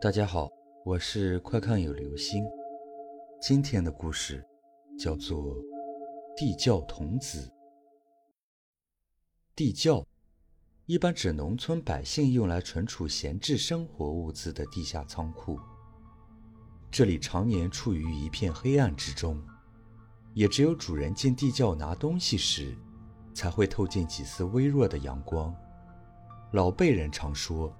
大家好，我是快看有流星。今天的故事叫做《地窖童子》。地窖一般指农村百姓用来存储闲置生活物资的地下仓库。这里常年处于一片黑暗之中，也只有主人进地窖拿东西时，才会透进几丝微弱的阳光。老辈人常说，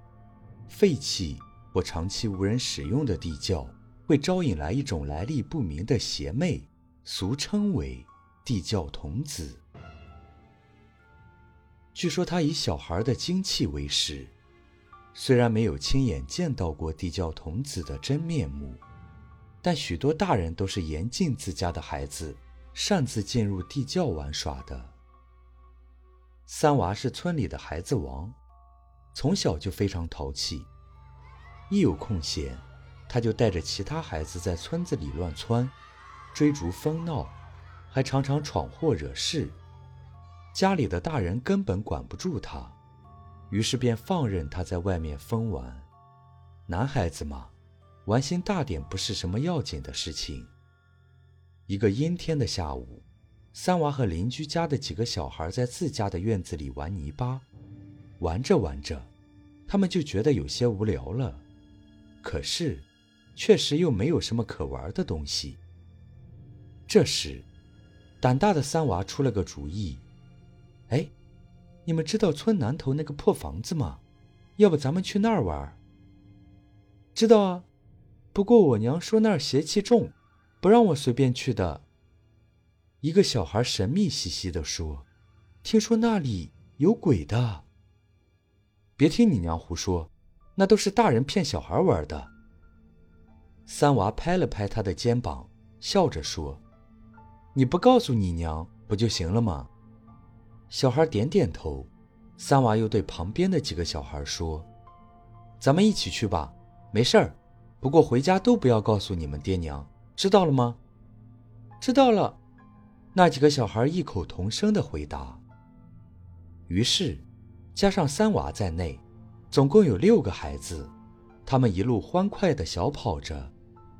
废弃或长期无人使用的地窖会招引来一种来历不明的邪魅，俗称为“地窖童子”。据说他以小孩的精气为食，虽然没有亲眼见到过地窖童子的真面目，但许多大人都是严禁自家的孩子擅自进入地窖玩耍的。三娃是村里的孩子王。从小就非常淘气，一有空闲，他就带着其他孩子在村子里乱窜，追逐疯闹，还常常闯祸惹事。家里的大人根本管不住他，于是便放任他在外面疯玩。男孩子嘛，玩心大点不是什么要紧的事情。一个阴天的下午，三娃和邻居家的几个小孩在自家的院子里玩泥巴。玩着玩着，他们就觉得有些无聊了。可是，确实又没有什么可玩的东西。这时，胆大的三娃出了个主意：“哎，你们知道村南头那个破房子吗？要不咱们去那儿玩？”“知道啊，不过我娘说那儿邪气重，不让我随便去的。”一个小孩神秘兮兮地说：“听说那里有鬼的。”别听你娘胡说，那都是大人骗小孩玩的。三娃拍了拍他的肩膀，笑着说：“你不告诉你娘不就行了吗？”小孩点点头。三娃又对旁边的几个小孩说：“咱们一起去吧，没事儿。不过回家都不要告诉你们爹娘，知道了吗？”“知道了。”那几个小孩异口同声的回答。于是。加上三娃在内，总共有六个孩子。他们一路欢快地小跑着，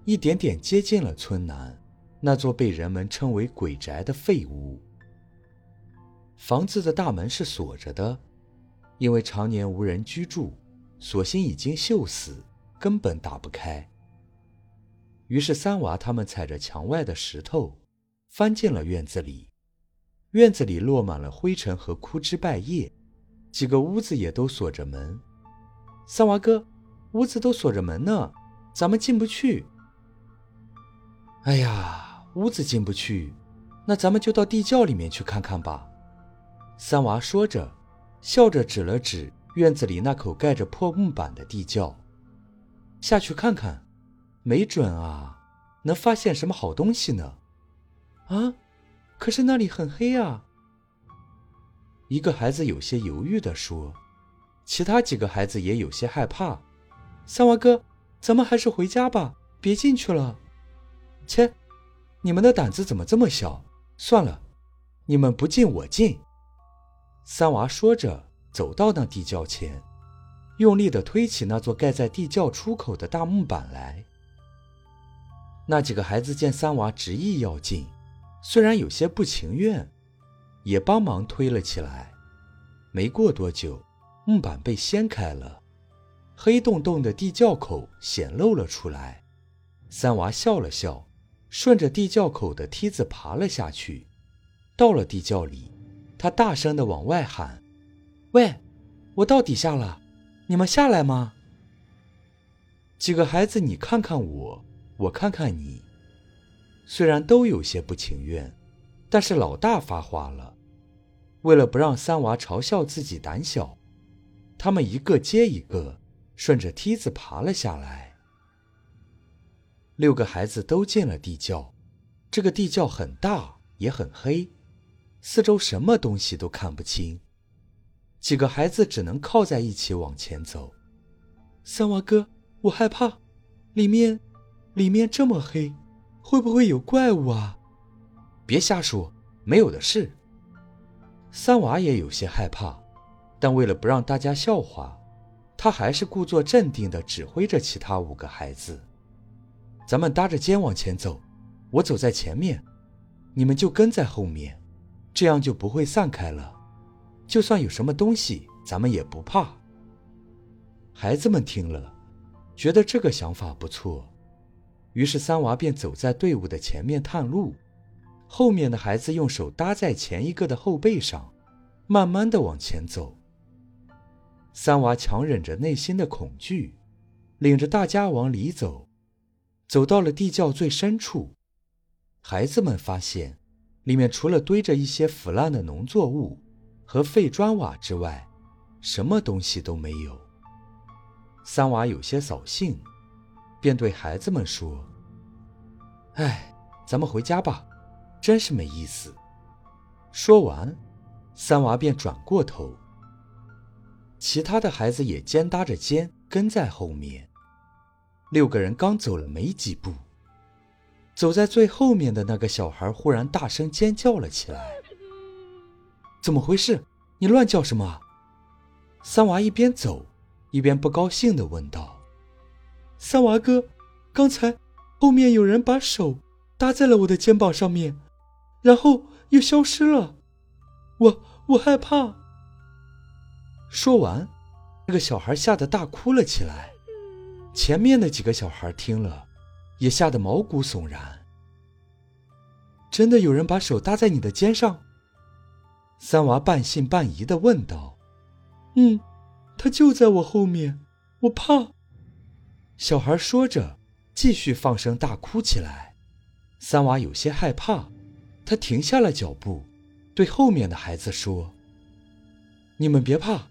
一点点接近了村南那座被人们称为“鬼宅”的废屋。房子的大门是锁着的，因为常年无人居住，锁芯已经锈死，根本打不开。于是三娃他们踩着墙外的石头，翻进了院子里。院子里落满了灰尘和枯枝败叶。几个屋子也都锁着门，三娃哥，屋子都锁着门呢，咱们进不去。哎呀，屋子进不去，那咱们就到地窖里面去看看吧。三娃说着，笑着指了指院子里那口盖着破木板的地窖，下去看看，没准啊，能发现什么好东西呢。啊，可是那里很黑啊。一个孩子有些犹豫地说：“其他几个孩子也有些害怕。”三娃哥，咱们还是回家吧，别进去了。切，你们的胆子怎么这么小？算了，你们不进我进。三娃说着，走到那地窖前，用力地推起那座盖在地窖出口的大木板来。那几个孩子见三娃执意要进，虽然有些不情愿。也帮忙推了起来。没过多久，木板被掀开了，黑洞洞的地窖口显露了出来。三娃笑了笑，顺着地窖口的梯子爬了下去。到了地窖里，他大声地往外喊：“喂，我到底下了，你们下来吗？”几个孩子，你看看我，我看看你，虽然都有些不情愿。但是老大发话了，为了不让三娃嘲笑自己胆小，他们一个接一个顺着梯子爬了下来。六个孩子都进了地窖，这个地窖很大也很黑，四周什么东西都看不清。几个孩子只能靠在一起往前走。三娃哥，我害怕，里面，里面这么黑，会不会有怪物啊？别瞎说，没有的事。三娃也有些害怕，但为了不让大家笑话，他还是故作镇定地指挥着其他五个孩子：“咱们搭着肩往前走，我走在前面，你们就跟在后面，这样就不会散开了。就算有什么东西，咱们也不怕。”孩子们听了，觉得这个想法不错，于是三娃便走在队伍的前面探路，后面的孩子用手搭在前一个的后背上，慢慢的往前走。三娃强忍着内心的恐惧，领着大家往里走。走到了地窖最深处，孩子们发现，里面除了堆着一些腐烂的农作物和废砖瓦之外，什么东西都没有。三娃有些扫兴，便对孩子们说：“哎，咱们回家吧，真是没意思。”说完，三娃便转过头。其他的孩子也肩搭着肩跟在后面。六个人刚走了没几步，走在最后面的那个小孩忽然大声尖叫了起来。怎么回事？你乱叫什么？三娃一边走一边不高兴地问道：“三娃哥，刚才后面有人把手搭在了我的肩膀上面，然后又消失了，我我害怕。”说完，那个小孩吓得大哭了起来。前面的几个小孩听了，也吓得毛骨悚然。真的有人把手搭在你的肩上？三娃半信半疑的问道。嗯，他就在我后面，我怕。小孩说着，继续放声大哭起来。三娃有些害怕，他停下了脚步，对后面的孩子说：“你们别怕。”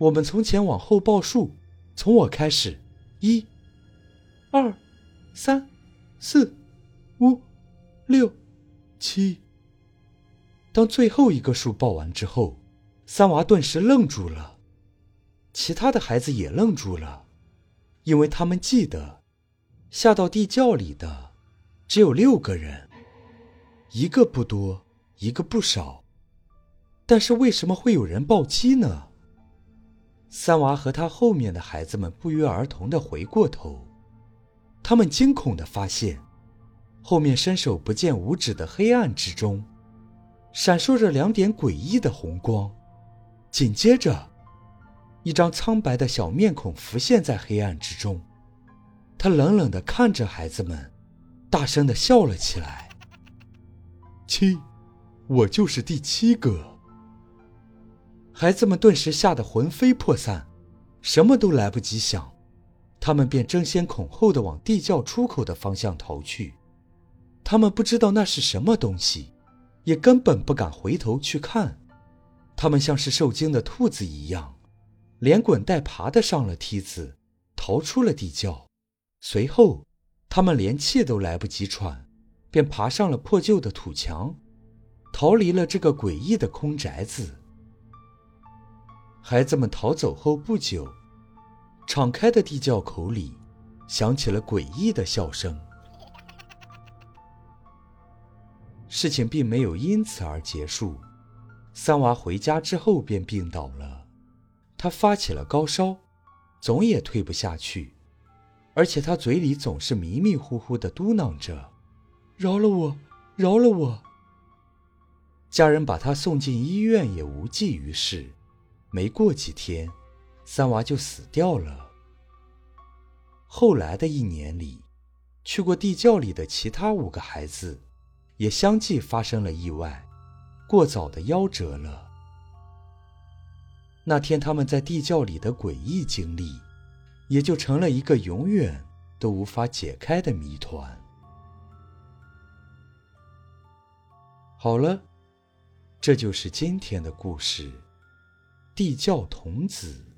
我们从前往后报数，从我开始，一、二、三、四、五、六、七。当最后一个数报完之后，三娃顿时愣住了，其他的孩子也愣住了，因为他们记得，下到地窖里的只有六个人，一个不多，一个不少，但是为什么会有人暴击呢？三娃和他后面的孩子们不约而同的回过头，他们惊恐的发现，后面伸手不见五指的黑暗之中，闪烁着两点诡异的红光。紧接着，一张苍白的小面孔浮现在黑暗之中，他冷冷的看着孩子们，大声的笑了起来。七，我就是第七个。孩子们顿时吓得魂飞魄散，什么都来不及想，他们便争先恐后的往地窖出口的方向逃去。他们不知道那是什么东西，也根本不敢回头去看。他们像是受惊的兔子一样，连滚带爬的上了梯子，逃出了地窖。随后，他们连气都来不及喘，便爬上了破旧的土墙，逃离了这个诡异的空宅子。孩子们逃走后不久，敞开的地窖口里响起了诡异的笑声。事情并没有因此而结束。三娃回家之后便病倒了，他发起了高烧，总也退不下去，而且他嘴里总是迷迷糊糊的嘟囔着：“饶了我，饶了我。”家人把他送进医院也无济于事。没过几天，三娃就死掉了。后来的一年里，去过地窖里的其他五个孩子，也相继发生了意外，过早的夭折了。那天他们在地窖里的诡异经历，也就成了一个永远都无法解开的谜团。好了，这就是今天的故事。地教童子。